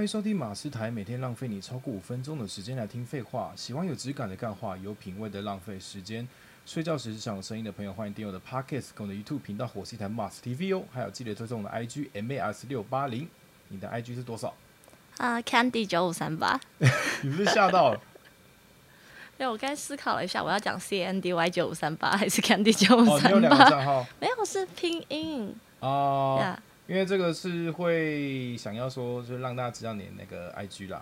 欢迎收听马斯台，每天浪费你超过五分钟的时间来听废话。喜欢有质感的干话，有品味的浪费时间。睡觉时想有声音的朋友，欢迎订阅我的 Podcast 跟我的 YouTube 频道火星台 Mars TV 哦。还有记得追踪我的 IG MAS 六八零。你的 IG 是多少？啊、c a n d y 九五三八。你是不是吓到了？对，我刚才思考了一下，我要讲 C N D Y 九五三八还是 Candy 九五哦，你有三两个八？账号 没有，是拼音。哦。呀、因为这个是会想要说，就是让大家知道你的那个 IG 啦。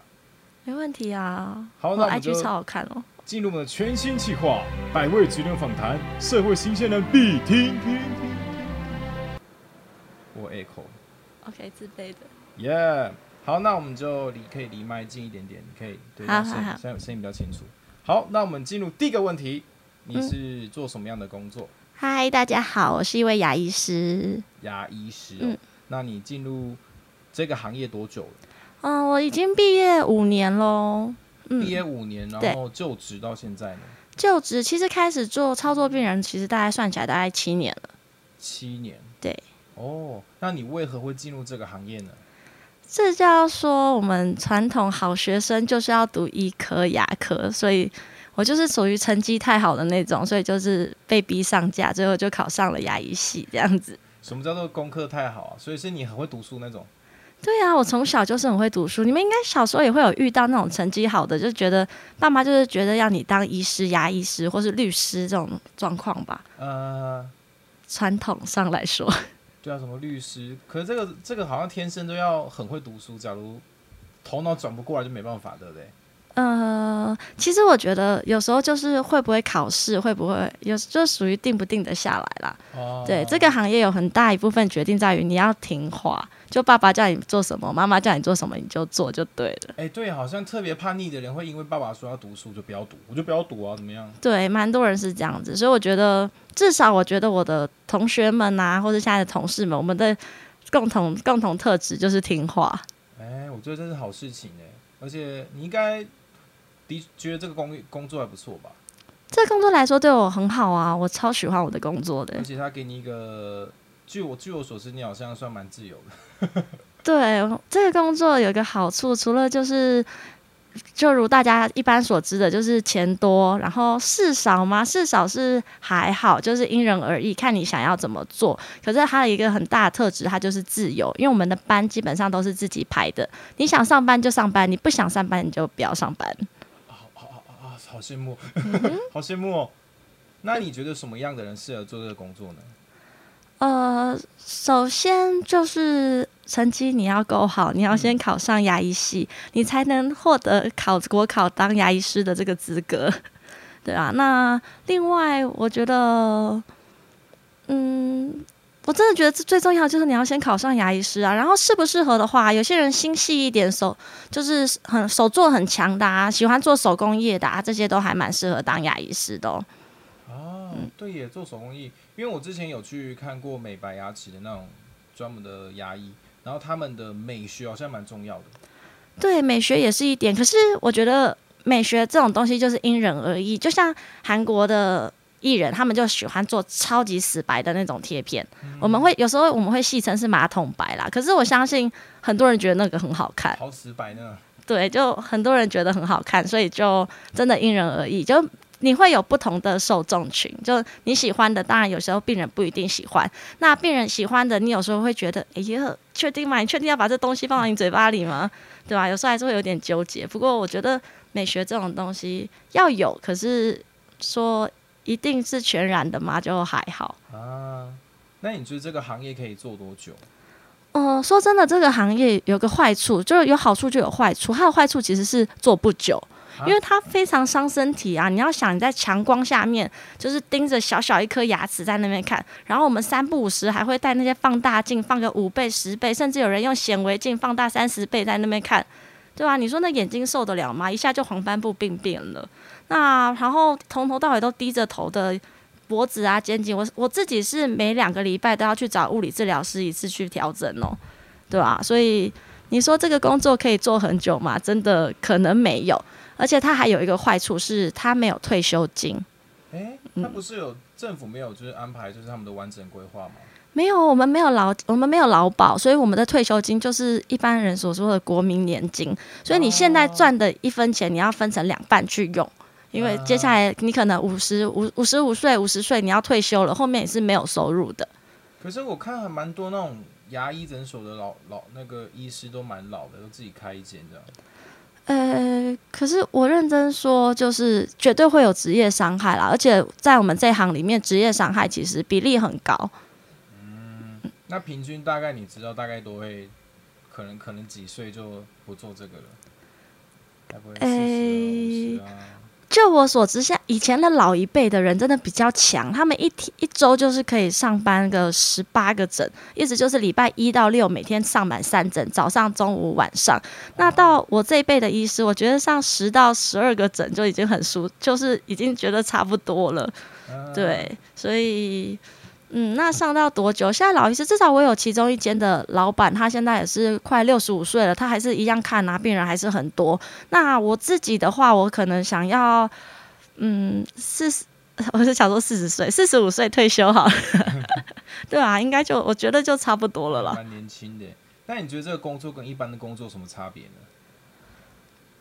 没问题啊。好那我 IG 超好看哦。进入我们的全新计划——百位职人访谈，社会新鲜人必听听听。我 echo，OK，自卑的。耶、好，那我们就离可以离麦近一点点，你可以对声好好好声音声音比较清楚。好，那我们进入第一个问题，你嗯是做什么样的工作？嗨，大家好，我是一位牙医师。牙医师哦。嗯那你进入这个行业多久了？嗯，我已经毕业五年喽。嗯，毕业五年，然后就职到现在呢？就职其实开始做操作病人，其实大概算起来大概七年了。七年。对。哦，那你为何会进入这个行业呢？这就要说我们传统好学生就是要读医科、牙科，所以我就是属于成绩太好的那种，所以就是被逼上架，最后就考上了牙医系这样子。什么叫做功课太好啊？所以是你很会读书那种。对啊，我从小就是很会读书。你们应该小时候也会有遇到那种成绩好的，就觉得爸妈就是觉得要你当医师、牙医师或是律师这种状况吧。呃，传统上来说，对啊，什么律师？可是这个这个好像天生都要很会读书，假如头脑转不过来就没办法，对不对？呃，其实我觉得有时候就是会不会考试，会不会有就属于定不定得下来啦。哦，对，这个行业有很大一部分决定在于你要听话，就爸爸叫你做什么，妈妈叫你做什么，你就做就对了。哎、对，好像特别叛逆的人会因为爸爸说要读书就不要读，我就不要读啊，怎么样？对，蛮多人是这样子，所以我觉得至少我觉得我的同学们啊，或者现在的同事们，我们的共同共同特质就是听话。哎、我觉得这是好事情哎、而且你应该的觉得这个工工作还不错吧？这工作来说对我很好啊，我超喜欢我的工作的而。且他给你一个，据我据我所知，你好像算蛮自由的。对，这个工作有一个好处，除了就是。就如大家一般所知的，就是钱多，然后事少吗？事少是还好，就是因人而异，看你想要怎么做。可是它有一个很大的特质，它就是自由，因为我们的班基本上都是自己排的，你想上班就上班，你不想上班你就不要上班。好羡慕，好羡慕哦。那你觉得什么样的人适合做这个工作呢？呃，首先就是成绩你要够好，你要先考上牙医系，你才能获得考国考当牙医师的这个资格，对啊。那另外，我觉得，嗯，我真的觉得这最重要就是你要先考上牙医师啊。然后适不适合的话，有些人心细一点，手就是很手做很强的啊，喜欢做手工业的啊，这些都还蛮适合当牙医师的哦。哦，对耶，做手工艺，因为我之前有去看过美白牙齿的那种专门的牙医，然后他们的美学好像蛮重要的。对，美学也是一点，可是我觉得美学这种东西就是因人而异。就像韩国的艺人，他们就喜欢做超级死白的那种贴片，我们会有时候我们会戏称是马桶白啦。可是我相信很多人觉得那个很好看，好死白呢？对，就很多人觉得很好看，所以就真的因人而异，就。你会有不同的受众群，就你喜欢的，当然有时候病人不一定喜欢。那病人喜欢的，你有时候会觉得，哎呀，确定吗？你确定要把这东西放到你嘴巴里吗？对吧？有时候还是会有点纠结。不过我觉得美学这种东西要有，可是说一定是全然的嘛，就还好。啊，那你觉得这个行业可以做多久？嗯、说真的，这个行业有个坏处，就是有好处就有坏处。它的坏处其实是做不久，因为它非常伤身体啊！你要想你在强光下面，就是盯着小小一颗牙齿在那边看，然后我们三不五时还会带那些放大镜放个五倍、十倍，甚至有人用显微镜放大三十倍在那边看，对吧、你说那眼睛受得了吗？一下就黄斑部病变了。那然后从头到尾都低着头的脖子啊、肩颈，我我自己是每两个礼拜都要去找物理治疗师一次去调整哦，对吧、所以你说这个工作可以做很久吗？真的可能没有。而且它还有一个坏处是，它没有退休金。哎、嗯那不是有政府没有就是安排就是他们的完整规划吗？没有，我们没有劳，我们没有劳保，所以我们的退休金就是一般人所说的国民年金。所以你现在赚的一分钱，你要分成两半去用，因为接下来你可能五十五五十五岁、五十岁你要退休了，后面也是没有收入的。可是我看还蛮多那种牙医诊所的老老那个医师都蛮老的，都自己开一间这样。呃，可是我认真说，就是绝对会有职业伤害啦，而且在我们这行里面，职业伤害其实比例很高。嗯，那平均大概你知道大概都会，可能可能几岁就不做这个了？就我所知，像以前的老一辈的人真的比较强，他们一天一周就是可以上班个十八个整，意思就是礼拜一到六每天上满三整，早上、中午、晚上。那到我这一辈的医师，我觉得上十到十二个整就已经很舒，就是已经觉得差不多了。对，所以。嗯，那上到多久？现在老医师至少我有其中一间的老板，他现在也是快六十五岁了，他还是一样看啊，病人还是很多。那我自己的话，我可能想要，嗯，四十，我是想说四十岁，四十五岁退休好了，对啊，应该就我觉得就差不多了啦。蛮年轻的，那你觉得这个工作跟一般的工作有什么差别呢？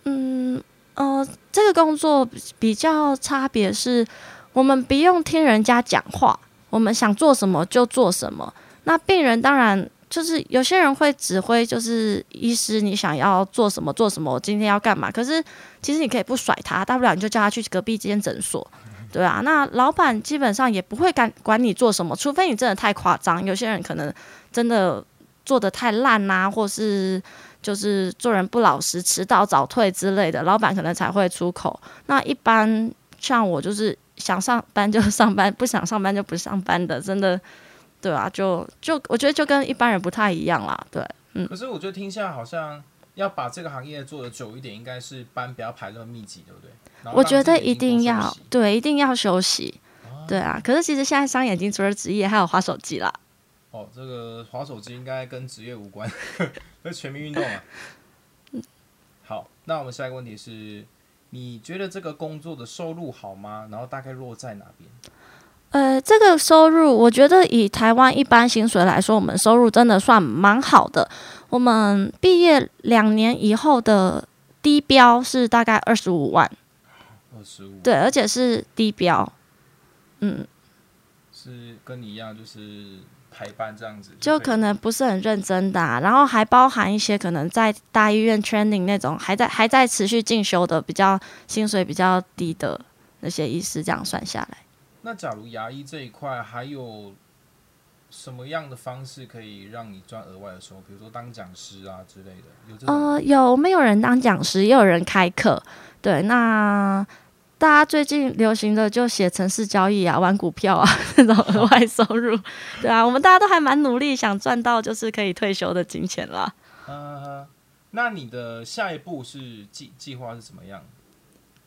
嗯，呃，这个工作比较差别是，我们不用听人家讲话。我们想做什么就做什么。那病人当然就是有些人会指挥，就是医师你想要做什么做什么，我今天要干嘛。可是其实你可以不甩他，大不了你就叫他去隔壁间诊所，对啊。那老板基本上也不会管管你做什么，除非你真的太夸张。有些人可能真的做的太烂呐，或是就是做人不老实、迟到早退之类的，老板可能才会出口。那一般像我就是。想上班就 上班，不想上班就不上班的，真的，对啊，就就我觉得就跟一般人不太一样啦，对，嗯。可是我觉得听下来好像要把这个行业做的久一点，应该是班不要排那么密集，对不对？我觉得一定要对，一定要休息，对啊。可是其实现在伤眼睛除了职业，还有滑手机啦。哦，这个滑手机应该跟职业无关，是全民运动啊。好，那我们下一个问题是。你觉得这个工作的收入好吗？然后大概落在哪边？呃，这个收入，我觉得以台湾一般薪水来说，我们收入真的算蛮好的。我们毕业两年以后的低标是大概二十五万，二十五对，而且是低标，嗯，是跟你一样，就是。排班这样子，就可能不是很认真的，然后还包含一些可能在大医院 training 那种还在还在持续进修的，比较薪水比较低的那些医师，这样算下来。那假如牙医这一块还有什么样的方式可以让你赚额外的收入？比如说当讲师啊之类的，有呃有没有人当讲师，也有人开课，对那。大家最近流行的就写城市交易啊，玩股票啊，那种额外收入，对啊，我们大家都还蛮努力，想赚到就是可以退休的金钱啦。呃，那你的下一步是计计划是怎么样？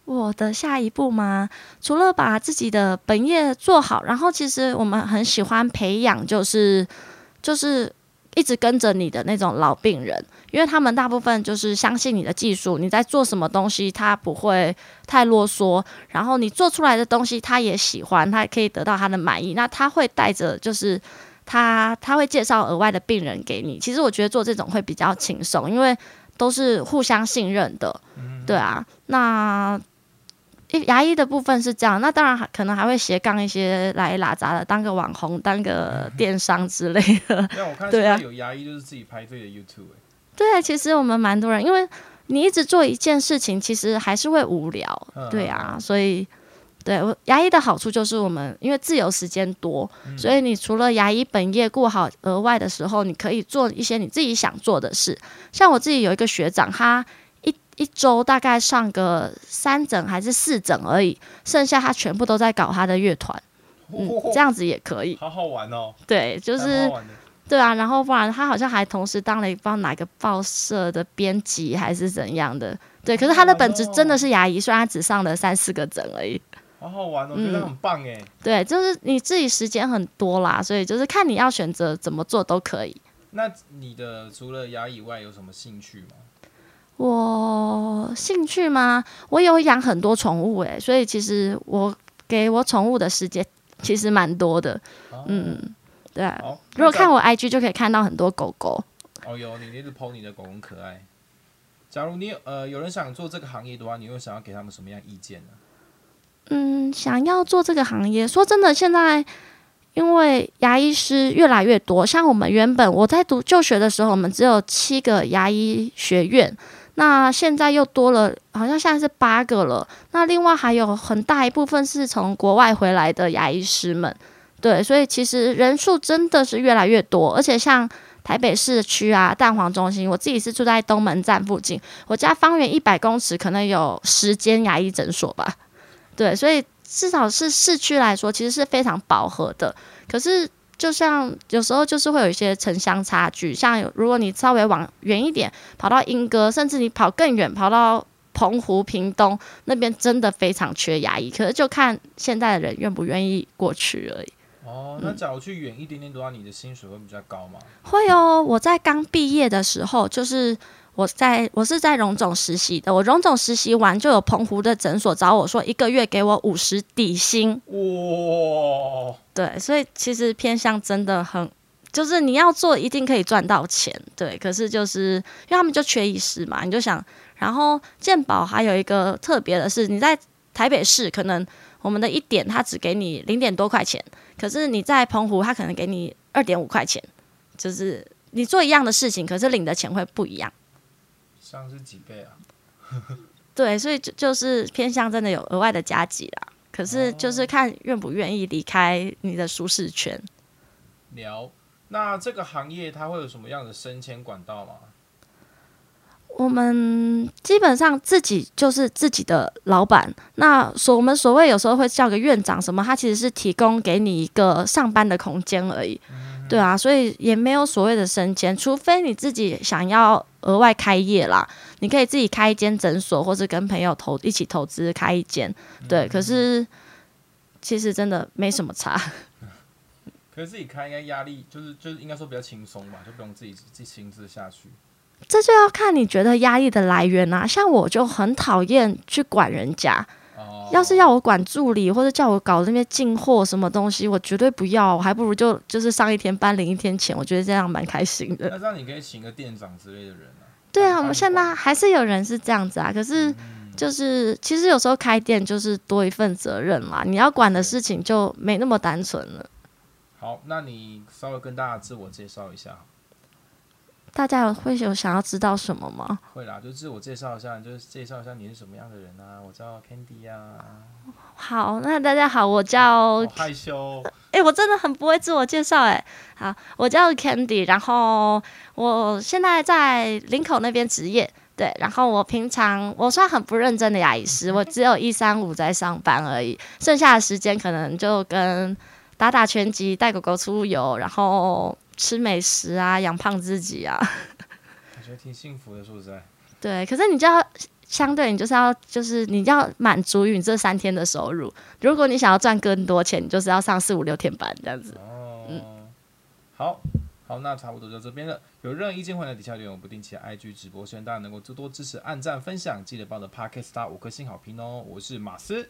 我的下一步吗？除了把自己的本业做好，然后其实我们很喜欢培养，就是就是。一直跟着你的那种老病人，因为他们大部分就是相信你的技术，你在做什么东西，他不会太啰嗦，然后你做出来的东西他也喜欢，他也可以得到他的满意，那他会带着就是他他会介绍额外的病人给你。其实我觉得做这种会比较轻松，因为都是互相信任的，对啊，那。牙医的部分是这样，那当然还可能还会斜杠一些来拉杂的，当个网红，当个电商之类的。对，我看 对啊，有牙医就是自己拍自己的 YouTube。对啊，其实我们蛮多人，因为你一直做一件事情，其实还是会无聊。对啊，所以对我牙医的好处就是我们因为自由时间多，所以你除了牙医本业过好，额外的时候你可以做一些你自己想做的事。像我自己有一个学长，他。一周大概上个三整还是四整而已，剩下他全部都在搞他的乐团，嗯，这样子也可以，好好玩哦。对，就是对啊，然后不然他好像还同时当了一帮哪个报社的编辑还是怎样的，对。可是他的本职真的是牙医，虽然他只上了三四个整而已。好好玩哦，我觉得很棒哎。对，就是你自己时间很多啦，所以就是看你要选择怎么做都可以。那你的除了牙以外有什么兴趣吗？我兴趣吗？我有养很多宠物诶，所以其实我给我宠物的时间 其实蛮多的。嗯，对啊，如果看我 IG 就可以看到很多狗狗。哦，有你一直 PO 你的狗很可爱。假如你有呃有人想做这个行业的话，你会想要给他们什么样意见呢？嗯，想要做这个行业，说真的，现在因为牙医师越来越多，像我们原本我在读就学的时候，我们只有七个牙医学院，那现在又多了，好像现在是八个了。那另外还有很大一部分是从国外回来的牙医师们，对，所以其实人数真的是越来越多，而且像。台北市区啊，蛋黄中心，我自己是住在东门站附近，我家方圆一百公尺可能有十间牙医诊所吧。对，所以至少是市区来说，其实是非常饱和的。可是，就像有时候就是会有一些城乡差距，像如果你稍微往远一点，跑到莺歌，甚至你跑更远，跑到澎湖、屏东那边，真的非常缺牙医。可是就看现在的人愿不愿意过去而已。哦，那假如去远一点点的话，你的薪水会比较高吗？会哦，我在刚毕业的时候，就是我在我是在荣总实习的，我荣总实习完就有澎湖的诊所找我说一个月给我五十底薪。哇，对，所以其实偏向真的很，就是你要做一定可以赚到钱，对。可是就是因为他们就缺医师嘛，你就想，然后健保还有一个特别的是，你在台北市可能我们的一点他只给你零点多块钱。可是你在澎湖，他可能给你二点五块钱，就是你做一样的事情，可是领的钱会不一样。像是几倍啊？对，所以就就是偏向真的有额外的加急啦。可是就是看愿不愿意离开你的舒适圈。聊，那这个行业它会有什么样的升迁管道吗？我们基本上自己就是自己的老板。那所我们所谓有时候会叫个院长什么，他其实是提供给你一个上班的空间而已。对啊，所以也没有所谓的升迁，除非你自己想要额外开业啦，你可以自己开一间诊所，或是跟朋友投一起投资开一间。对，可是其实真的没什么差。可是自己开应该压力就是就是应该说比较轻松吧，就不用自己自己亲自下去。这就要看你觉得压力的来源啊。像我就很讨厌去管人家，要是要我管助理或者叫我搞那边进货什么东西，我绝对不要，我还不如就就是上一天班领一天钱，我觉得这样蛮开心的。那这样你可以请个店长之类的人啊。对啊，我们现在还是有人是这样子啊。可是就是其实有时候开店就是多一份责任嘛，你要管的事情就没那么单纯了。好，那你稍微跟大家自我介绍一下。大家有会有想要知道什么吗？会啦，就自我介绍一下，就是介绍一下你是什么样的人啊。我叫 Candy 啊。好，那大家好，我叫害羞。哎，我真的很不会自我介绍哎。好，我叫 Candy，然后我现在在林口那边职业，对，然后我平常我算很不认真的牙医师，我只有一三五在上班而已，剩下的时间可能就跟打打拳击、带狗狗出游，然后。吃美食啊，养胖自己啊，我觉得挺幸福的，说实在。对，可是你就要相对，你就是要就是你要满足于你这三天的收入。如果你想要赚更多钱，你就是要上四五六天班这样子。哦，嗯，好好，那差不多就这边了。有任何意见，欢迎在底下留言。我不定期 IG 直播，希望大家能够多多支持、按赞、分享，记得帮我的 Podcast 打五颗星好评哦。我是马斯，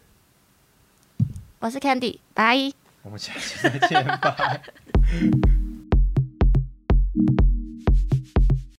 我是 Candy，拜。我们下期再见，拜。